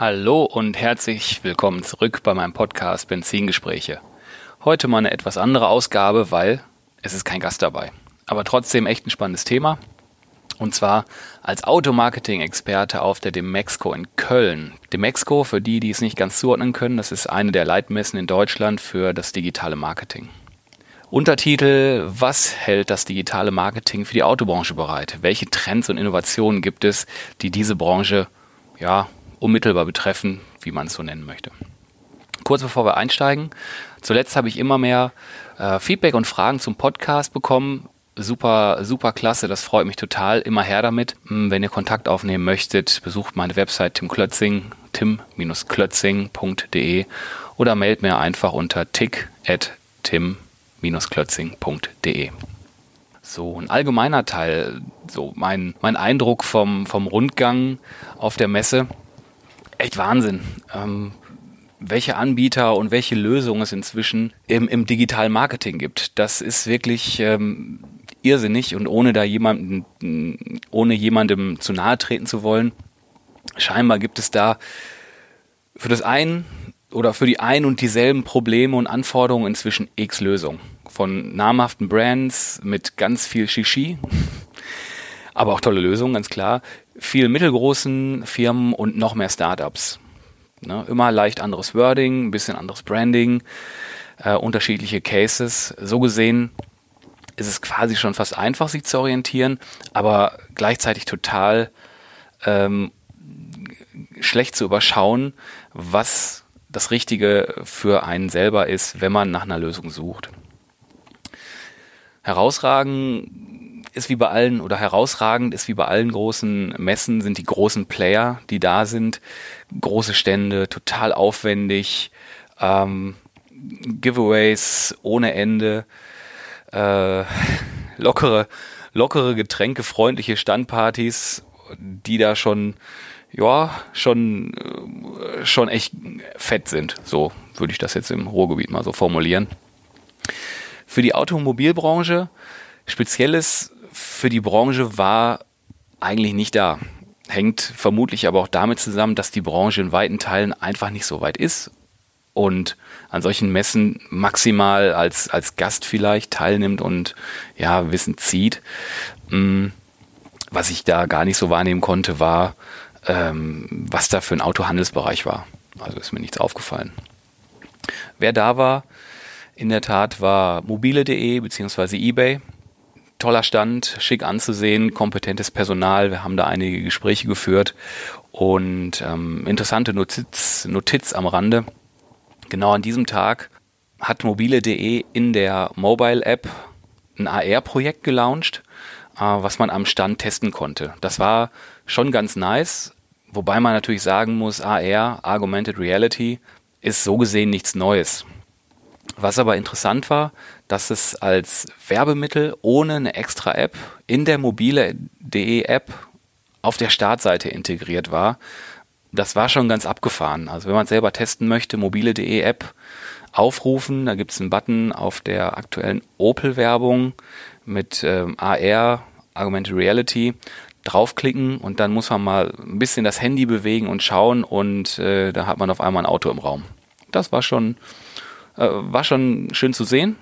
Hallo und herzlich willkommen zurück bei meinem Podcast Benzingespräche. Heute mal eine etwas andere Ausgabe, weil es ist kein Gast dabei. Aber trotzdem echt ein spannendes Thema. Und zwar als Automarketing-Experte auf der Demexco in Köln. Demexco, für die, die es nicht ganz zuordnen können, das ist eine der Leitmessen in Deutschland für das digitale Marketing. Untertitel, was hält das digitale Marketing für die Autobranche bereit? Welche Trends und Innovationen gibt es, die diese Branche ja, unmittelbar betreffen, wie man es so nennen möchte. Kurz bevor wir einsteigen, zuletzt habe ich immer mehr äh, Feedback und Fragen zum Podcast bekommen. Super, super klasse, das freut mich total. Immer her damit. Hm, wenn ihr Kontakt aufnehmen möchtet, besucht meine Website Tim Klötzing, tim-klötzing.de oder mailt mir einfach unter tick.tim-klötzing.de. So, ein allgemeiner Teil, so mein, mein Eindruck vom, vom Rundgang auf der Messe echt Wahnsinn. Ähm, welche Anbieter und welche Lösungen es inzwischen im, im digitalen Marketing gibt. Das ist wirklich ähm, irrsinnig und ohne da jemanden, ohne jemandem zu nahe treten zu wollen, scheinbar gibt es da für das ein oder für die ein und dieselben Probleme und Anforderungen inzwischen X Lösungen. Von namhaften Brands mit ganz viel Shishi, aber auch tolle Lösungen, ganz klar, viel mittelgroßen Firmen und noch mehr Startups. Ne, immer leicht anderes Wording, ein bisschen anderes Branding, äh, unterschiedliche Cases. So gesehen ist es quasi schon fast einfach, sich zu orientieren, aber gleichzeitig total ähm, schlecht zu überschauen, was das Richtige für einen selber ist, wenn man nach einer Lösung sucht. Herausragen ist wie bei allen oder herausragend ist wie bei allen großen Messen sind die großen Player, die da sind. Große Stände, total aufwendig, ähm, Giveaways ohne Ende, äh, lockere, lockere Getränke, freundliche Standpartys, die da schon, ja, schon, äh, schon echt fett sind. So würde ich das jetzt im Ruhrgebiet mal so formulieren. Für die Automobilbranche Spezielles für die Branche war eigentlich nicht da. Hängt vermutlich aber auch damit zusammen, dass die Branche in weiten Teilen einfach nicht so weit ist und an solchen Messen maximal als, als Gast vielleicht teilnimmt und ja, Wissen zieht. Mm, was ich da gar nicht so wahrnehmen konnte, war, ähm, was da für ein Autohandelsbereich war. Also ist mir nichts aufgefallen. Wer da war, in der Tat war mobile.de bzw. eBay toller Stand, schick anzusehen, kompetentes Personal. Wir haben da einige Gespräche geführt und ähm, interessante Notiz, Notiz am Rande. Genau an diesem Tag hat mobile.de in der Mobile App ein AR-Projekt gelauncht, äh, was man am Stand testen konnte. Das war schon ganz nice, wobei man natürlich sagen muss, AR, Augmented Reality, ist so gesehen nichts Neues. Was aber interessant war, dass es als Werbemittel ohne eine extra App in der mobile.de App auf der Startseite integriert war. Das war schon ganz abgefahren. Also wenn man selber testen möchte, mobile.de App aufrufen, da gibt es einen Button auf der aktuellen Opel-Werbung mit ähm, AR, Augmented Reality, draufklicken und dann muss man mal ein bisschen das Handy bewegen und schauen und äh, da hat man auf einmal ein Auto im Raum. Das war schon, war schon schön zu sehen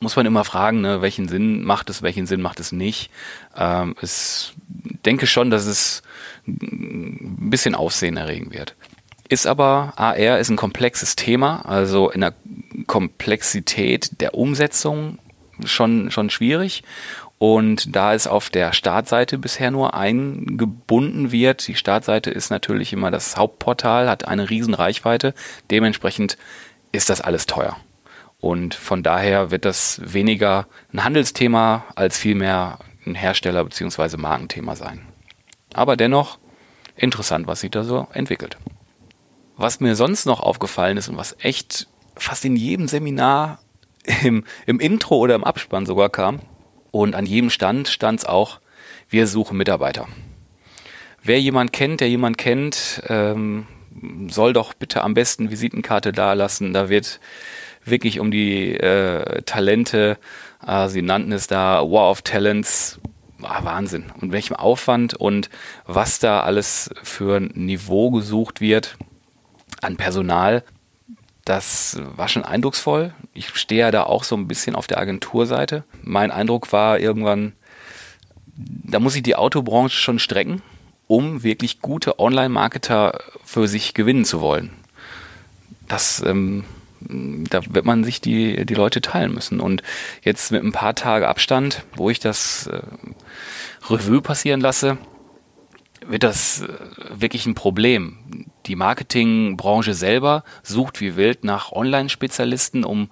muss man immer fragen, ne, welchen Sinn macht es, welchen Sinn macht es nicht. Ähm, ich denke schon, dass es ein bisschen Aufsehen erregen wird. Ist aber, AR ist ein komplexes Thema, also in der Komplexität der Umsetzung schon, schon schwierig. Und da es auf der Startseite bisher nur eingebunden wird, die Startseite ist natürlich immer das Hauptportal, hat eine riesen Reichweite, dementsprechend ist das alles teuer. Und von daher wird das weniger ein Handelsthema als vielmehr ein Hersteller- bzw. Markenthema sein. Aber dennoch interessant, was sich da so entwickelt. was mir sonst noch aufgefallen ist und was echt fast in jedem Seminar im, im Intro oder im Abspann sogar kam und an jedem Stand stand es auch, wir suchen Mitarbeiter. Wer jemand kennt, der jemand kennt, ähm, soll doch bitte am besten Visitenkarte dalassen. Da wird wirklich um die äh, Talente, äh, sie nannten es da War of Talents, ah, Wahnsinn. Und welchem Aufwand und was da alles für ein Niveau gesucht wird an Personal, das war schon eindrucksvoll. Ich stehe ja da auch so ein bisschen auf der Agenturseite. Mein Eindruck war irgendwann, da muss ich die Autobranche schon strecken um wirklich gute Online-Marketer für sich gewinnen zu wollen. Das, ähm, da wird man sich die, die Leute teilen müssen. Und jetzt mit ein paar Tage Abstand, wo ich das äh, Revue passieren lasse, wird das äh, wirklich ein Problem. Die Marketingbranche selber sucht wie wild nach Online-Spezialisten, um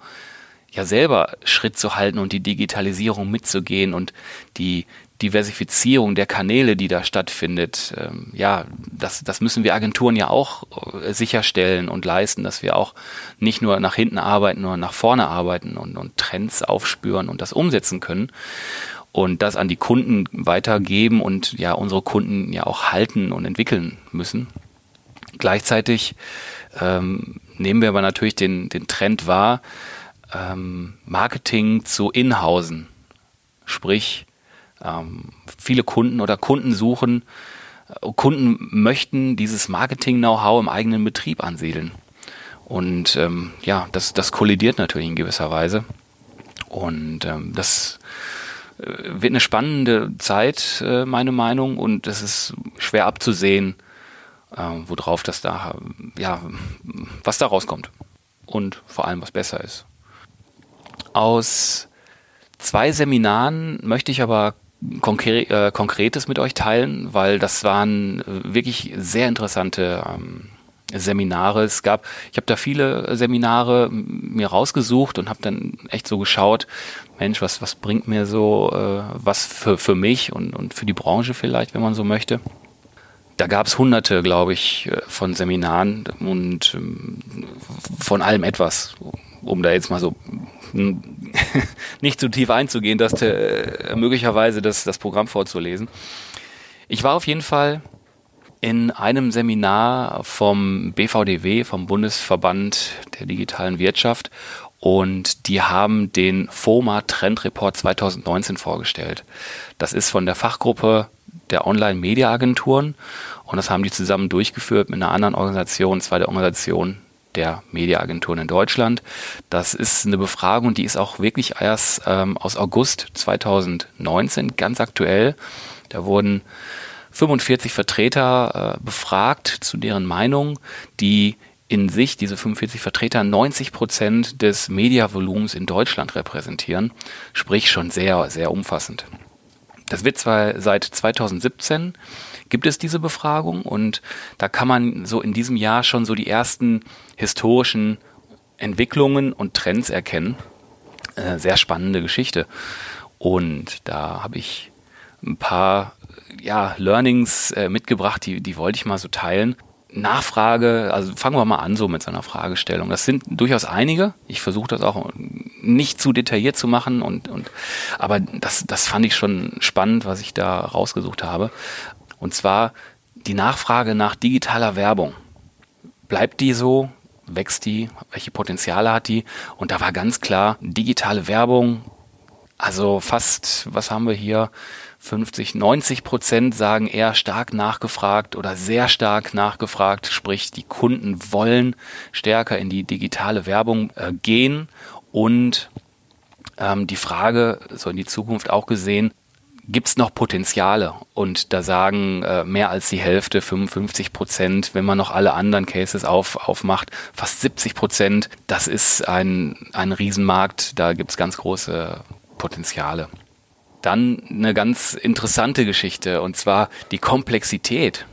ja selber Schritt zu halten und die Digitalisierung mitzugehen und die Diversifizierung der Kanäle, die da stattfindet, ähm, ja, das, das müssen wir Agenturen ja auch äh, sicherstellen und leisten, dass wir auch nicht nur nach hinten arbeiten, sondern nach vorne arbeiten und, und Trends aufspüren und das umsetzen können und das an die Kunden weitergeben und ja unsere Kunden ja auch halten und entwickeln müssen. Gleichzeitig ähm, nehmen wir aber natürlich den, den Trend wahr, ähm, Marketing zu inhausen. Sprich, ähm, viele Kunden oder Kunden suchen, äh, Kunden möchten dieses Marketing-Know-how im eigenen Betrieb ansiedeln. Und ähm, ja, das, das kollidiert natürlich in gewisser Weise. Und ähm, das äh, wird eine spannende Zeit, äh, meine Meinung, und es ist schwer abzusehen, worauf das da, ja, was da rauskommt. Und vor allem, was besser ist. Aus zwei Seminaren möchte ich aber Konkre äh, Konkretes mit euch teilen, weil das waren äh, wirklich sehr interessante ähm, Seminare. Es gab, ich habe da viele Seminare mir rausgesucht und habe dann echt so geschaut, Mensch, was, was bringt mir so äh, was für, für mich und, und für die Branche vielleicht, wenn man so möchte. Da gab es hunderte, glaube ich, äh, von Seminaren und ähm, von allem etwas, um da jetzt mal so nicht zu tief einzugehen, dass äh, möglicherweise das, das Programm vorzulesen. Ich war auf jeden Fall in einem Seminar vom BVDW, vom Bundesverband der digitalen Wirtschaft, und die haben den FOMA Trend Report 2019 vorgestellt. Das ist von der Fachgruppe der Online-Media-Agenturen und das haben die zusammen durchgeführt mit einer anderen Organisation, zwar der Organisation der Mediaagenturen in Deutschland. Das ist eine Befragung, die ist auch wirklich erst ähm, aus August 2019 ganz aktuell. Da wurden 45 Vertreter äh, befragt zu deren Meinung, die in sich, diese 45 Vertreter, 90 Prozent des Mediavolumens in Deutschland repräsentieren, sprich schon sehr, sehr umfassend. Das wird zwar seit 2017 gibt es diese Befragung und da kann man so in diesem Jahr schon so die ersten historischen Entwicklungen und Trends erkennen. Äh, sehr spannende Geschichte. Und da habe ich ein paar ja, Learnings äh, mitgebracht, die, die wollte ich mal so teilen. Nachfrage, also fangen wir mal an so mit so einer Fragestellung. Das sind durchaus einige. Ich versuche das auch nicht zu detailliert zu machen und, und aber das, das fand ich schon spannend, was ich da rausgesucht habe. Und zwar die Nachfrage nach digitaler Werbung. Bleibt die so? Wächst die? Welche Potenziale hat die? Und da war ganz klar, digitale Werbung, also fast, was haben wir hier? 50, 90 Prozent sagen eher stark nachgefragt oder sehr stark nachgefragt, sprich die Kunden wollen stärker in die digitale Werbung äh, gehen. Und ähm, die Frage, so in die Zukunft auch gesehen, gibt es noch Potenziale? Und da sagen äh, mehr als die Hälfte, 55 Prozent, wenn man noch alle anderen Cases auf, aufmacht, fast 70 Prozent, das ist ein, ein Riesenmarkt, da gibt es ganz große Potenziale. Dann eine ganz interessante Geschichte und zwar die Komplexität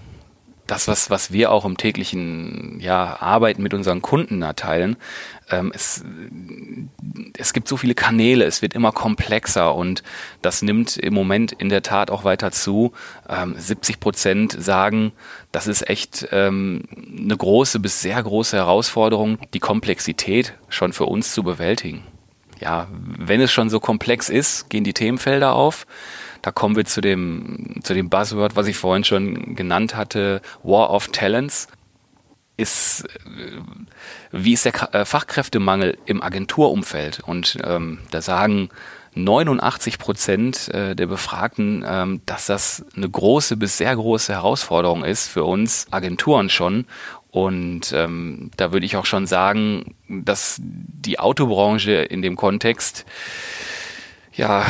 das, was, was wir auch im täglichen ja, Arbeiten mit unseren Kunden erteilen, ähm, es, es gibt so viele Kanäle, es wird immer komplexer und das nimmt im Moment in der Tat auch weiter zu. Ähm, 70 Prozent sagen, das ist echt ähm, eine große bis sehr große Herausforderung, die Komplexität schon für uns zu bewältigen. Ja, wenn es schon so komplex ist, gehen die Themenfelder auf. Da kommen wir zu dem, zu dem Buzzword, was ich vorhin schon genannt hatte, War of Talents. Ist, äh, wie ist der äh, Fachkräftemangel im Agenturumfeld? Und ähm, da sagen 89 Prozent äh, der Befragten, ähm, dass das eine große bis sehr große Herausforderung ist für uns Agenturen schon. Und ähm, da würde ich auch schon sagen, dass die Autobranche in dem Kontext ja,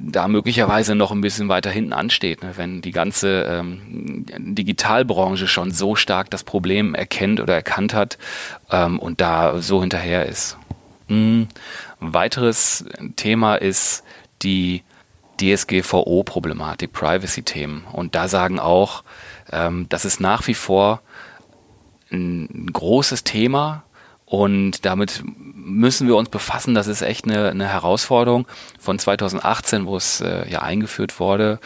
da möglicherweise noch ein bisschen weiter hinten ansteht, ne? wenn die ganze ähm, Digitalbranche schon so stark das Problem erkennt oder erkannt hat ähm, und da so hinterher ist. Ein weiteres Thema ist die DSGVO-Problematik, Privacy-Themen. Und da sagen auch, ähm, das ist nach wie vor ein großes Thema und damit müssen wir uns befassen. Das ist echt eine, eine Herausforderung von 2018, wo es äh, ja eingeführt wurde,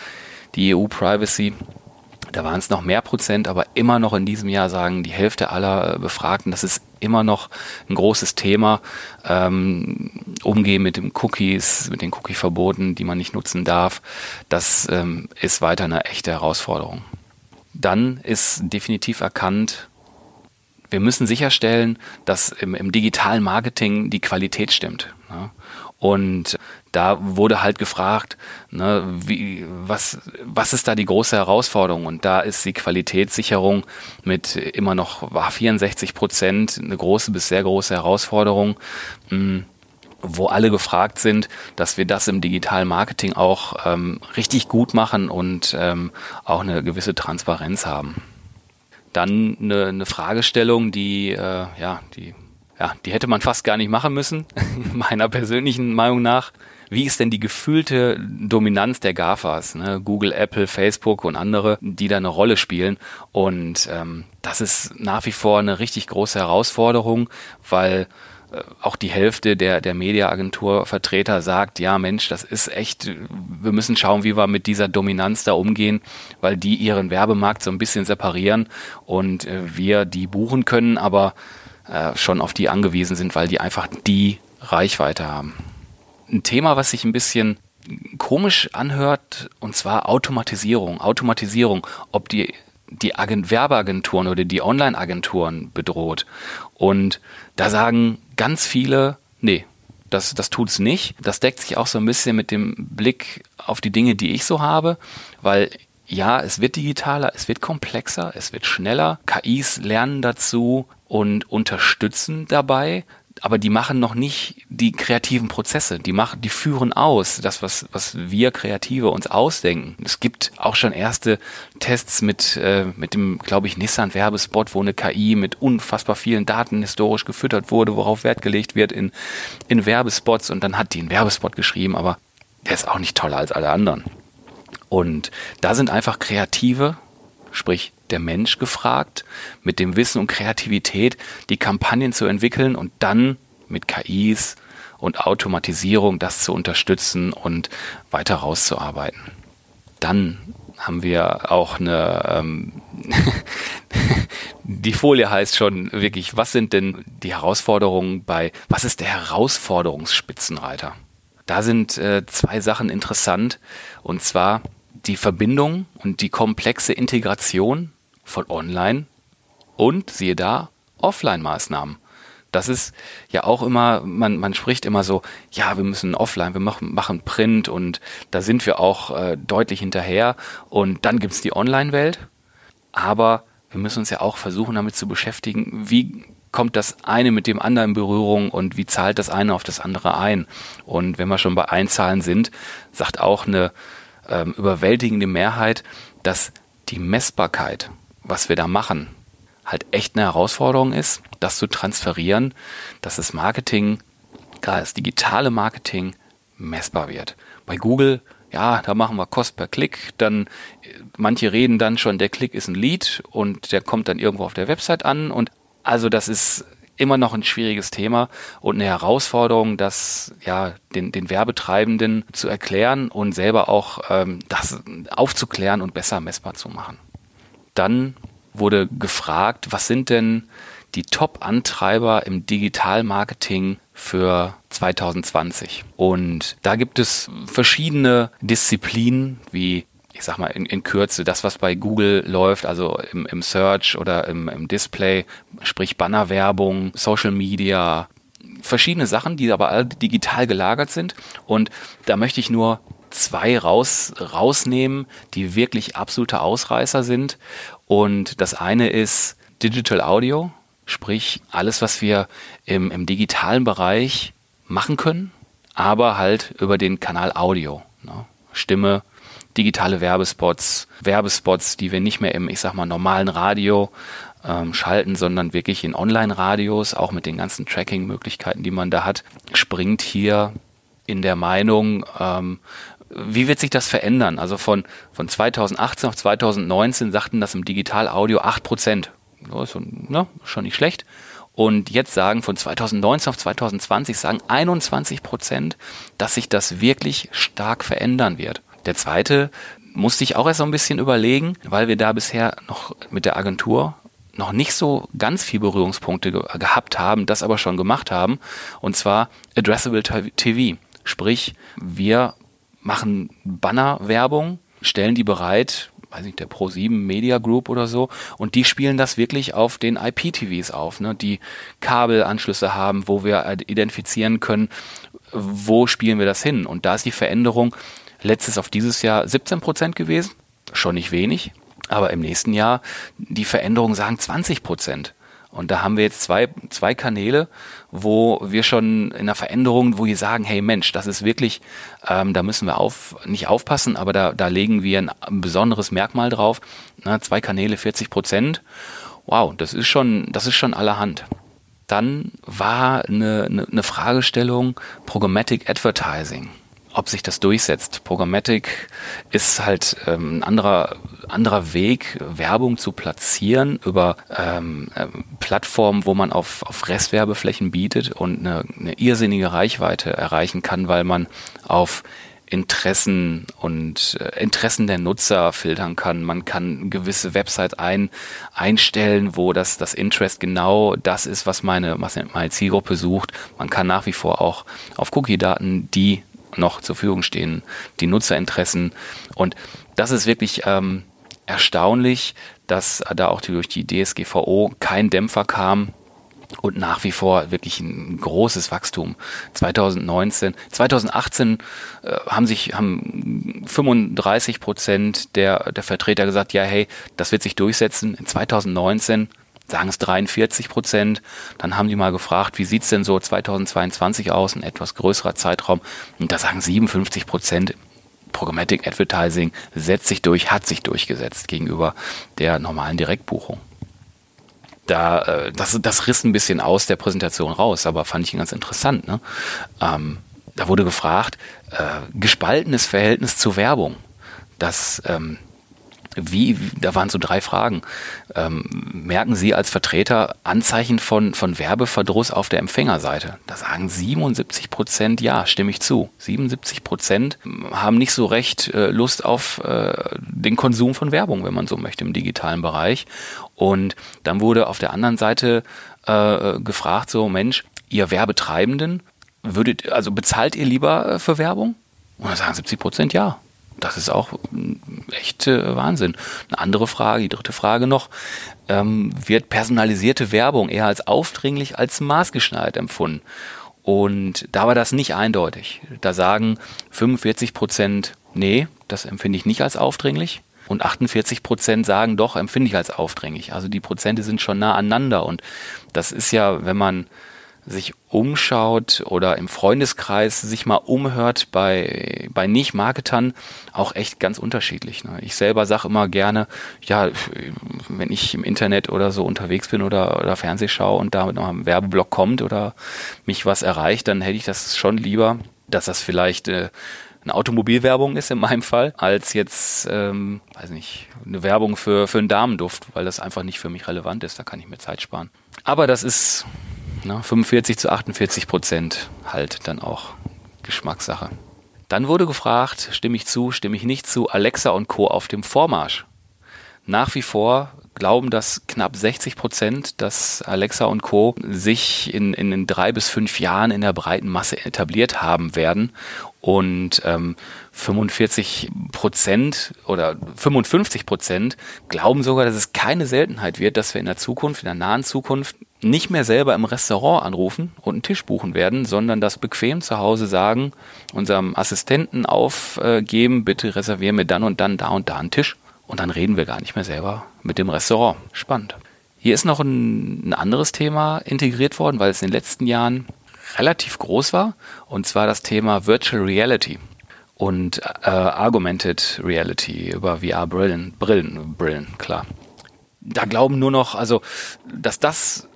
die EU-Privacy. Da waren es noch mehr Prozent, aber immer noch in diesem Jahr sagen die Hälfte aller Befragten, das ist immer noch ein großes Thema. Ähm, umgehen mit den Cookies, mit den Cookie-Verboten, die man nicht nutzen darf, das ähm, ist weiter eine echte Herausforderung. Dann ist definitiv erkannt, wir müssen sicherstellen, dass im, im digitalen Marketing die Qualität stimmt. Ne? Und da wurde halt gefragt, ne, wie, was, was ist da die große Herausforderung? Und da ist die Qualitätssicherung mit immer noch 64 Prozent eine große bis sehr große Herausforderung, hm, wo alle gefragt sind, dass wir das im digitalen Marketing auch ähm, richtig gut machen und ähm, auch eine gewisse Transparenz haben dann eine, eine Fragestellung, die, äh, ja, die, ja, die hätte man fast gar nicht machen müssen, meiner persönlichen Meinung nach. Wie ist denn die gefühlte Dominanz der GAFAs, ne? Google, Apple, Facebook und andere, die da eine Rolle spielen? Und ähm, das ist nach wie vor eine richtig große Herausforderung, weil auch die Hälfte der, der Mediaagenturvertreter sagt, ja Mensch, das ist echt, wir müssen schauen, wie wir mit dieser Dominanz da umgehen, weil die ihren Werbemarkt so ein bisschen separieren und äh, wir die buchen können, aber äh, schon auf die angewiesen sind, weil die einfach die Reichweite haben. Ein Thema, was sich ein bisschen komisch anhört, und zwar Automatisierung. Automatisierung, ob die die Agent Werbeagenturen oder die Online-Agenturen bedroht. Und da sagen ganz viele, nee, das, das tut's nicht. Das deckt sich auch so ein bisschen mit dem Blick auf die Dinge, die ich so habe, weil ja, es wird digitaler, es wird komplexer, es wird schneller. KIs lernen dazu und unterstützen dabei aber die machen noch nicht die kreativen Prozesse. Die machen, die führen aus, das, was, was wir Kreative uns ausdenken. Es gibt auch schon erste Tests mit, äh, mit dem, glaube ich, Nissan-Werbespot, wo eine KI mit unfassbar vielen Daten historisch gefüttert wurde, worauf Wert gelegt wird in, in Werbespots und dann hat die einen Werbespot geschrieben, aber der ist auch nicht toller als alle anderen. Und da sind einfach Kreative, sprich der Mensch gefragt, mit dem Wissen und Kreativität die Kampagnen zu entwickeln und dann mit KIs und Automatisierung das zu unterstützen und weiter rauszuarbeiten. Dann haben wir auch eine, ähm, die Folie heißt schon wirklich, was sind denn die Herausforderungen bei, was ist der Herausforderungsspitzenreiter? Da sind äh, zwei Sachen interessant und zwar die Verbindung und die komplexe Integration von Online und siehe da, Offline-Maßnahmen. Das ist ja auch immer, man, man spricht immer so, ja, wir müssen offline, wir machen, machen Print und da sind wir auch äh, deutlich hinterher. Und dann gibt's die Online-Welt. Aber wir müssen uns ja auch versuchen, damit zu beschäftigen, wie kommt das eine mit dem anderen in Berührung und wie zahlt das eine auf das andere ein. Und wenn wir schon bei Einzahlen sind, sagt auch eine ähm, überwältigende Mehrheit, dass die Messbarkeit was wir da machen, halt echt eine Herausforderung ist, das zu transferieren, dass das Marketing, gerade das digitale Marketing, messbar wird. Bei Google ja, da machen wir Kost per Klick, dann manche reden dann schon, der Klick ist ein Lead und der kommt dann irgendwo auf der Website an und also das ist immer noch ein schwieriges Thema und eine Herausforderung, das ja den, den Werbetreibenden zu erklären und selber auch ähm, das aufzuklären und besser messbar zu machen. Dann wurde gefragt, was sind denn die Top-Antreiber im Digitalmarketing für 2020? Und da gibt es verschiedene Disziplinen wie ich sag mal in, in Kürze, das, was bei Google läuft, also im, im Search oder im, im Display, sprich Bannerwerbung, Social Media, verschiedene Sachen, die aber alle digital gelagert sind. Und da möchte ich nur zwei raus, rausnehmen, die wirklich absolute Ausreißer sind. Und das eine ist Digital Audio, sprich alles, was wir im, im digitalen Bereich machen können, aber halt über den Kanal Audio. Ne? Stimme, digitale Werbespots, Werbespots, die wir nicht mehr im, ich sag mal, normalen Radio ähm, schalten, sondern wirklich in Online-Radios, auch mit den ganzen Tracking-Möglichkeiten, die man da hat, springt hier in der Meinung, ähm, wie wird sich das verändern? Also von, von 2018 auf 2019 sagten das im Digital-Audio 8 Prozent. So, ne, schon nicht schlecht. Und jetzt sagen von 2019 auf 2020 sagen 21 Prozent, dass sich das wirklich stark verändern wird. Der zweite musste ich auch erst so ein bisschen überlegen, weil wir da bisher noch mit der Agentur noch nicht so ganz viel Berührungspunkte ge gehabt haben, das aber schon gemacht haben. Und zwar Addressable TV. Sprich, wir machen Bannerwerbung, stellen die bereit, weiß nicht, der Pro7 Media Group oder so, und die spielen das wirklich auf den IPTVs auf, ne, die Kabelanschlüsse haben, wo wir identifizieren können, wo spielen wir das hin. Und da ist die Veränderung, letztes auf dieses Jahr 17 Prozent gewesen. Schon nicht wenig. Aber im nächsten Jahr, die Veränderungen sagen 20 Prozent. Und da haben wir jetzt zwei, zwei Kanäle, wo wir schon in der Veränderung, wo wir sagen, hey Mensch, das ist wirklich, ähm, da müssen wir auf, nicht aufpassen, aber da, da legen wir ein, besonderes Merkmal drauf. Na, zwei Kanäle, 40 Prozent. Wow, das ist schon, das ist schon allerhand. Dann war eine, eine Fragestellung Programmatic Advertising ob sich das durchsetzt. Programmatic ist halt ähm, ein anderer, anderer Weg, Werbung zu platzieren über ähm, äh, Plattformen, wo man auf, auf Restwerbeflächen bietet und eine, eine irrsinnige Reichweite erreichen kann, weil man auf Interessen und äh, Interessen der Nutzer filtern kann. Man kann gewisse Websites ein, einstellen, wo das, das Interest genau das ist, was meine, was meine Zielgruppe sucht. Man kann nach wie vor auch auf Cookie-Daten die noch zur Verfügung stehen, die Nutzerinteressen. Und das ist wirklich ähm, erstaunlich, dass da auch durch die DSGVO kein Dämpfer kam und nach wie vor wirklich ein großes Wachstum. 2019, 2018 äh, haben sich haben 35 Prozent der der Vertreter gesagt, ja hey, das wird sich durchsetzen. In 2019 sagen es 43 Prozent. Dann haben die mal gefragt, wie sieht's denn so 2022 aus, ein etwas größerer Zeitraum. Und da sagen 57 Prozent, Programmatic Advertising setzt sich durch, hat sich durchgesetzt gegenüber der normalen Direktbuchung. Da, äh, das, das riss ein bisschen aus der Präsentation raus, aber fand ich ganz interessant. Ne? Ähm, da wurde gefragt, äh, gespaltenes Verhältnis zur Werbung. Das ähm, wie, da waren so drei Fragen. Ähm, merken Sie als Vertreter Anzeichen von, von Werbeverdruss auf der Empfängerseite? Da sagen 77 Prozent ja, stimme ich zu. 77 Prozent haben nicht so recht äh, Lust auf äh, den Konsum von Werbung, wenn man so möchte, im digitalen Bereich. Und dann wurde auf der anderen Seite äh, gefragt, so Mensch, ihr Werbetreibenden, würdet, also bezahlt ihr lieber äh, für Werbung? Und da sagen 70 Prozent ja das ist auch echt äh, Wahnsinn. Eine andere Frage, die dritte Frage noch, ähm, wird personalisierte Werbung eher als aufdringlich als maßgeschneidert empfunden? Und da war das nicht eindeutig. Da sagen 45 Prozent, nee, das empfinde ich nicht als aufdringlich. Und 48 Prozent sagen, doch, empfinde ich als aufdringlich. Also die Prozente sind schon nah aneinander. Und das ist ja, wenn man sich umschaut oder im Freundeskreis sich mal umhört bei, bei Nicht-Marketern, auch echt ganz unterschiedlich. Ne? Ich selber sage immer gerne, ja, wenn ich im Internet oder so unterwegs bin oder, oder Fernseh schaue und da noch ein Werbeblock kommt oder mich was erreicht, dann hätte ich das schon lieber, dass das vielleicht äh, eine Automobilwerbung ist in meinem Fall, als jetzt, ähm, weiß nicht, eine Werbung für, für einen Damenduft, weil das einfach nicht für mich relevant ist. Da kann ich mir Zeit sparen. Aber das ist ne, 45 zu 48 Prozent halt dann auch Geschmackssache. Dann wurde gefragt, stimme ich zu, stimme ich nicht zu, Alexa und Co. auf dem Vormarsch. Nach wie vor glauben, dass knapp 60 Prozent, dass Alexa und Co. sich in, in drei bis fünf Jahren in der breiten Masse etabliert haben werden und ähm, 45 Prozent oder 55 Prozent glauben sogar, dass es keine Seltenheit wird, dass wir in der Zukunft, in der nahen Zukunft nicht mehr selber im Restaurant anrufen und einen Tisch buchen werden, sondern das bequem zu Hause sagen, unserem Assistenten aufgeben, bitte reservieren mir dann und dann da und da einen Tisch und dann reden wir gar nicht mehr selber mit dem Restaurant. Spannend. Hier ist noch ein, ein anderes Thema integriert worden, weil es in den letzten Jahren relativ groß war, und zwar das Thema Virtual Reality und äh, Augmented Reality über VR-Brillen, Brillen, Brillen, klar. Da glauben nur noch, also, dass das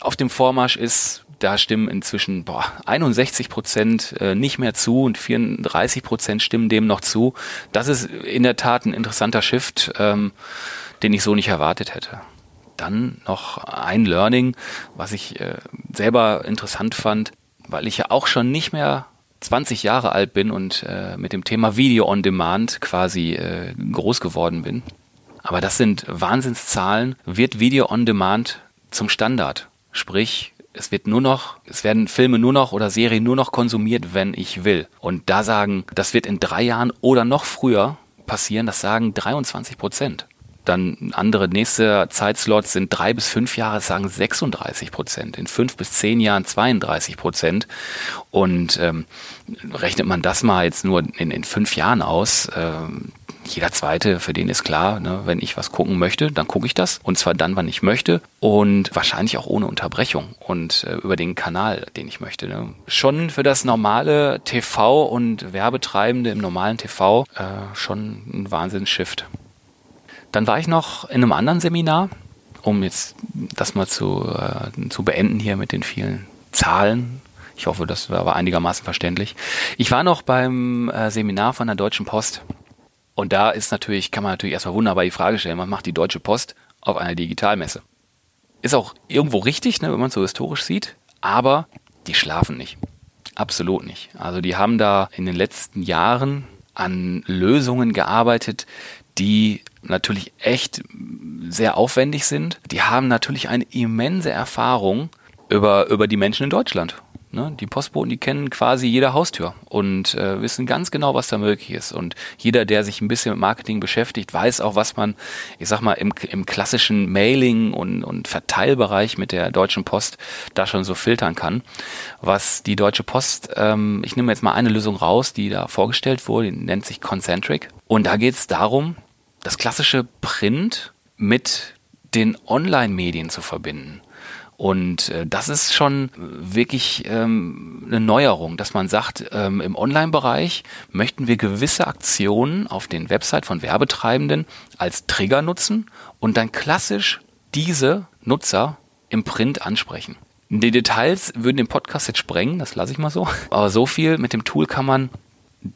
auf dem Vormarsch ist, da stimmen inzwischen boah, 61 Prozent äh, nicht mehr zu und 34 Prozent stimmen dem noch zu. Das ist in der Tat ein interessanter Shift, ähm, den ich so nicht erwartet hätte. Dann noch ein Learning, was ich äh, selber interessant fand, weil ich ja auch schon nicht mehr 20 Jahre alt bin und äh, mit dem Thema Video on Demand quasi äh, groß geworden bin. Aber das sind Wahnsinnszahlen. Wird Video on Demand zum Standard? Sprich, es wird nur noch, es werden Filme nur noch oder Serien nur noch konsumiert, wenn ich will. Und da sagen, das wird in drei Jahren oder noch früher passieren, das sagen 23 Prozent. Dann andere nächste Zeitslots sind drei bis fünf Jahre, sagen 36 Prozent. In fünf bis zehn Jahren 32 Prozent. Und ähm, rechnet man das mal jetzt nur in, in fünf Jahren aus, ähm, jeder zweite, für den ist klar, ne, wenn ich was gucken möchte, dann gucke ich das. Und zwar dann, wann ich möchte. Und wahrscheinlich auch ohne Unterbrechung und äh, über den Kanal, den ich möchte. Ne. Schon für das normale TV und Werbetreibende im normalen TV äh, schon ein Wahnsinns-Shift. Dann war ich noch in einem anderen Seminar, um jetzt das mal zu, äh, zu beenden hier mit den vielen Zahlen. Ich hoffe, das war einigermaßen verständlich. Ich war noch beim äh, Seminar von der Deutschen Post und da ist natürlich, kann man natürlich erstmal wunderbar die Frage stellen, man macht die Deutsche Post auf einer Digitalmesse. Ist auch irgendwo richtig, ne, wenn man es so historisch sieht, aber die schlafen nicht. Absolut nicht. Also die haben da in den letzten Jahren an Lösungen gearbeitet, die natürlich echt sehr aufwendig sind. Die haben natürlich eine immense Erfahrung über, über die Menschen in Deutschland. Ne? Die Postboten, die kennen quasi jede Haustür und äh, wissen ganz genau, was da möglich ist. Und jeder, der sich ein bisschen mit Marketing beschäftigt, weiß auch, was man, ich sag mal, im, im klassischen Mailing und, und Verteilbereich mit der Deutschen Post da schon so filtern kann. Was die Deutsche Post, ähm, ich nehme jetzt mal eine Lösung raus, die da vorgestellt wurde, die nennt sich Concentric. Und da geht es darum, das klassische Print mit den Online-Medien zu verbinden. Und äh, das ist schon wirklich ähm, eine Neuerung, dass man sagt, ähm, im Online-Bereich möchten wir gewisse Aktionen auf den Website von Werbetreibenden als Trigger nutzen und dann klassisch diese Nutzer im Print ansprechen. Die Details würden den Podcast jetzt sprengen, das lasse ich mal so. Aber so viel mit dem Tool kann man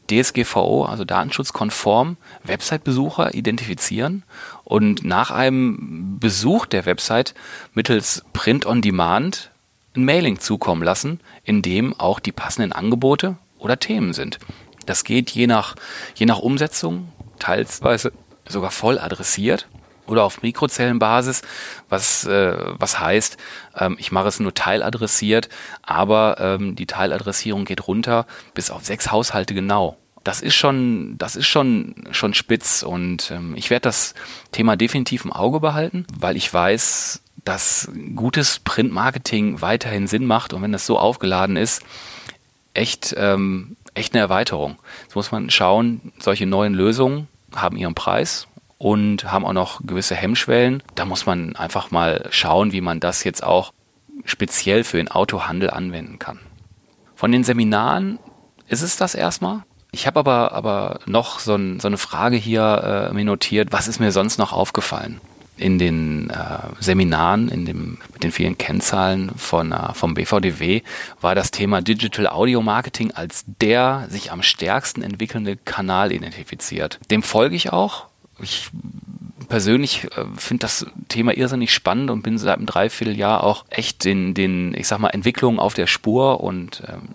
DSGVO, also datenschutzkonform, Website-Besucher identifizieren und nach einem Besuch der Website mittels Print on Demand ein Mailing zukommen lassen, in dem auch die passenden Angebote oder Themen sind. Das geht je nach, je nach Umsetzung, teilweise sogar voll adressiert oder auf Mikrozellenbasis, was, äh, was heißt, ähm, ich mache es nur teiladressiert, aber ähm, die Teiladressierung geht runter bis auf sechs Haushalte genau. Das ist schon, das ist schon, schon spitz und ähm, ich werde das Thema definitiv im Auge behalten, weil ich weiß, dass gutes Printmarketing weiterhin Sinn macht und wenn das so aufgeladen ist, echt, ähm, echt eine Erweiterung. Jetzt muss man schauen, solche neuen Lösungen haben ihren Preis und haben auch noch gewisse Hemmschwellen. Da muss man einfach mal schauen, wie man das jetzt auch speziell für den Autohandel anwenden kann. Von den Seminaren ist es das erstmal. Ich habe aber, aber noch so, ein, so, eine Frage hier äh, mir notiert, was ist mir sonst noch aufgefallen? in den äh, Seminaren, in dem, mit den vielen Kennzahlen von, äh, vom BVDW, war das Thema Digital Audio Marketing als der sich am stärksten entwickelnde Kanal identifiziert. Dem folge ich auch. Ich persönlich äh, finde das Thema irrsinnig spannend und bin seit einem Dreivierteljahr auch echt den, den, ich sag mal, Entwicklungen auf der Spur und ähm,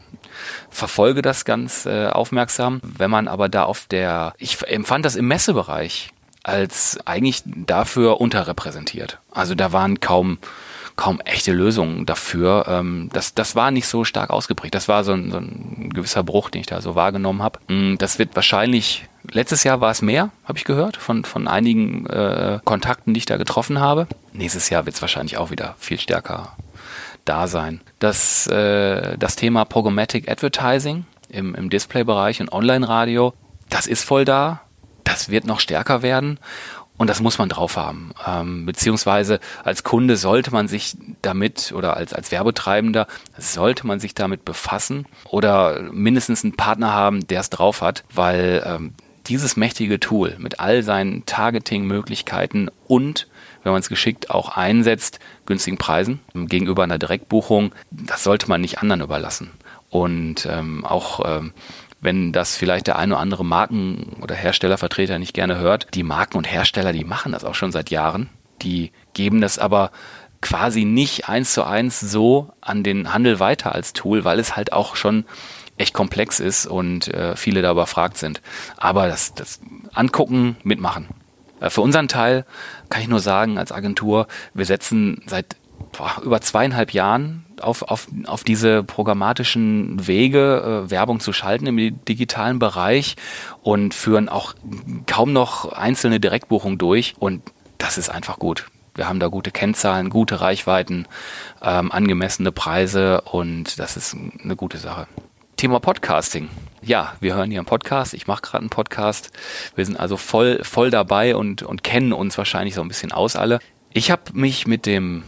verfolge das ganz äh, aufmerksam. Wenn man aber da auf der, ich empfand das im Messebereich als eigentlich dafür unterrepräsentiert. Also da waren kaum kaum echte Lösungen dafür. Ähm, das, das war nicht so stark ausgeprägt. Das war so ein, so ein gewisser Bruch, den ich da so wahrgenommen habe. Mm, das wird wahrscheinlich, letztes Jahr war es mehr, habe ich gehört, von, von einigen äh, Kontakten, die ich da getroffen habe. Nächstes Jahr wird es wahrscheinlich auch wieder viel stärker da sein. Das, äh, das Thema Programmatic Advertising im, im Displaybereich und Online-Radio, das ist voll da. Das wird noch stärker werden. Und das muss man drauf haben. Ähm, beziehungsweise als Kunde sollte man sich damit oder als, als Werbetreibender sollte man sich damit befassen oder mindestens einen Partner haben, der es drauf hat, weil ähm, dieses mächtige Tool mit all seinen Targeting-Möglichkeiten und wenn man es geschickt auch einsetzt, günstigen Preisen gegenüber einer Direktbuchung, das sollte man nicht anderen überlassen. Und ähm, auch ähm, wenn das vielleicht der eine oder andere Marken- oder Herstellervertreter nicht gerne hört, die Marken und Hersteller, die machen das auch schon seit Jahren. Die geben das aber quasi nicht eins zu eins so an den Handel weiter als Tool, weil es halt auch schon echt komplex ist und äh, viele da überfragt sind. Aber das, das Angucken, mitmachen. Äh, für unseren Teil kann ich nur sagen, als Agentur, wir setzen seit boah, über zweieinhalb Jahren auf, auf, auf diese programmatischen Wege, äh, Werbung zu schalten im digitalen Bereich und führen auch kaum noch einzelne Direktbuchungen durch. Und das ist einfach gut. Wir haben da gute Kennzahlen, gute Reichweiten, ähm, angemessene Preise und das ist eine gute Sache. Thema Podcasting. Ja, wir hören hier einen Podcast. Ich mache gerade einen Podcast. Wir sind also voll, voll dabei und, und kennen uns wahrscheinlich so ein bisschen aus alle. Ich habe mich mit dem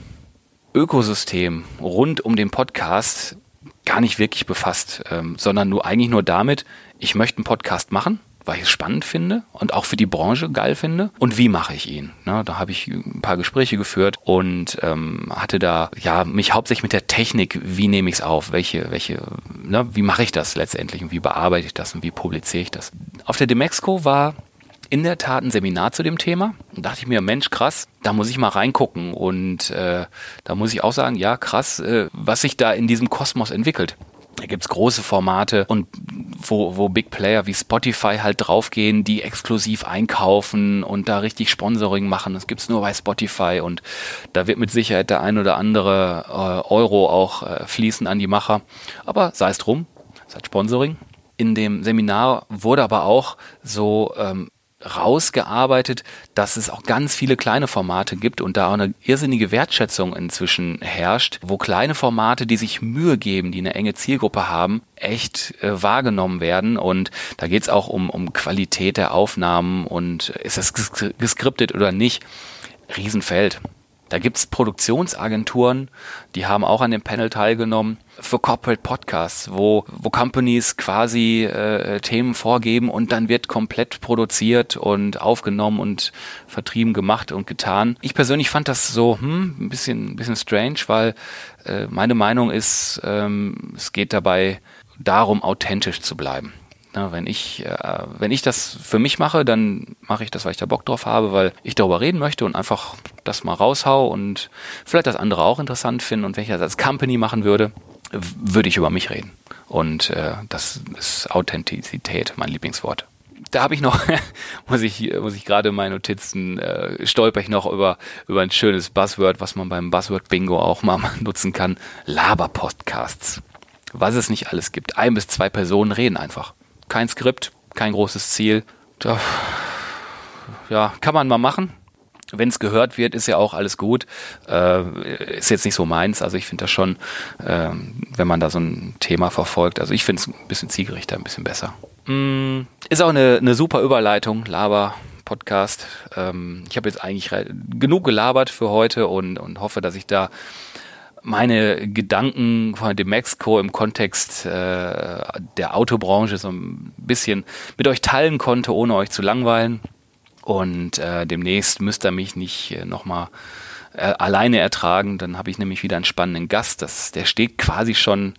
Ökosystem rund um den Podcast gar nicht wirklich befasst, ähm, sondern nur eigentlich nur damit, ich möchte einen Podcast machen, weil ich es spannend finde und auch für die Branche geil finde. Und wie mache ich ihn? Ne, da habe ich ein paar Gespräche geführt und ähm, hatte da ja mich hauptsächlich mit der Technik, wie nehme ich es auf, welche, welche, ne, wie mache ich das letztendlich und wie bearbeite ich das und wie publiziere ich das. Auf der Demexco war in der Tat ein Seminar zu dem Thema. Und dachte ich mir, Mensch, krass, da muss ich mal reingucken. Und äh, da muss ich auch sagen, ja, krass, äh, was sich da in diesem Kosmos entwickelt. Da gibt's große Formate und wo, wo Big Player wie Spotify halt draufgehen, die exklusiv einkaufen und da richtig Sponsoring machen. Das gibt's nur bei Spotify und da wird mit Sicherheit der ein oder andere äh, Euro auch äh, fließen an die Macher. Aber sei es drum, es hat Sponsoring. In dem Seminar wurde aber auch so ähm, rausgearbeitet, dass es auch ganz viele kleine Formate gibt und da auch eine irrsinnige Wertschätzung inzwischen herrscht, wo kleine Formate, die sich Mühe geben, die eine enge Zielgruppe haben, echt äh, wahrgenommen werden. Und da geht es auch um, um Qualität der Aufnahmen und ist das geskriptet oder nicht. Riesenfeld. Da gibt's Produktionsagenturen, die haben auch an dem Panel teilgenommen für Corporate Podcasts, wo, wo Companies quasi äh, Themen vorgeben und dann wird komplett produziert und aufgenommen und vertrieben gemacht und getan. Ich persönlich fand das so hm, ein bisschen, ein bisschen strange, weil äh, meine Meinung ist, ähm, es geht dabei darum, authentisch zu bleiben. Na, wenn ich, äh, wenn ich das für mich mache, dann mache ich das, weil ich da Bock drauf habe, weil ich darüber reden möchte und einfach das mal raushau und vielleicht das andere auch interessant finden. Und wenn ich das als Company machen würde, würde ich über mich reden. Und äh, das ist Authentizität, mein Lieblingswort. Da habe ich noch, muss ich, muss ich gerade in meinen Notizen, äh, stolper ich noch über, über ein schönes Buzzword, was man beim Buzzword-Bingo auch mal nutzen kann. Laber-Podcasts. Was es nicht alles gibt. Ein bis zwei Personen reden einfach kein Skript, kein großes Ziel. Ja, kann man mal machen. Wenn es gehört wird, ist ja auch alles gut. Äh, ist jetzt nicht so meins. Also ich finde das schon, äh, wenn man da so ein Thema verfolgt. Also ich finde es ein bisschen zielgerichter, ein bisschen besser. Mm, ist auch eine, eine super Überleitung, Laber. Podcast. Ähm, ich habe jetzt eigentlich genug gelabert für heute und, und hoffe, dass ich da meine Gedanken von dem Mexiko im Kontext äh, der Autobranche so ein bisschen mit euch teilen konnte, ohne euch zu langweilen. Und äh, demnächst müsst ihr mich nicht äh, nochmal äh, alleine ertragen. Dann habe ich nämlich wieder einen spannenden Gast. Das, der steht quasi schon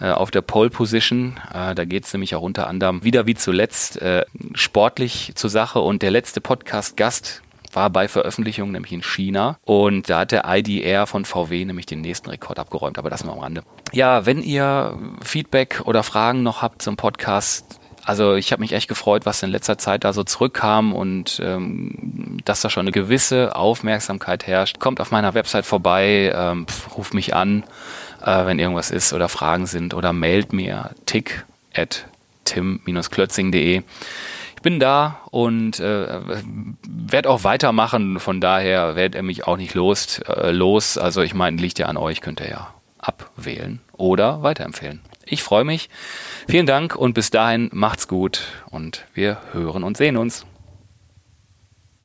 äh, auf der Pole Position. Äh, da geht es nämlich auch unter anderem wieder wie zuletzt äh, sportlich zur Sache. Und der letzte Podcast-Gast war bei Veröffentlichung nämlich in China und da hat der IDR von VW nämlich den nächsten Rekord abgeräumt, aber das nur am Rande. Ja, wenn ihr Feedback oder Fragen noch habt zum Podcast, also ich habe mich echt gefreut, was in letzter Zeit da so zurückkam und ähm, dass da schon eine gewisse Aufmerksamkeit herrscht. Kommt auf meiner Website vorbei, ähm, ruft mich an, äh, wenn irgendwas ist oder Fragen sind oder mailt mir tick at tim-klötzing.de. Bin da und äh, werde auch weitermachen. Von daher werdet ihr mich auch nicht los. Äh, los. Also ich meine, liegt ja an euch, könnt ihr ja abwählen oder weiterempfehlen. Ich freue mich. Vielen Dank und bis dahin macht's gut und wir hören und sehen uns.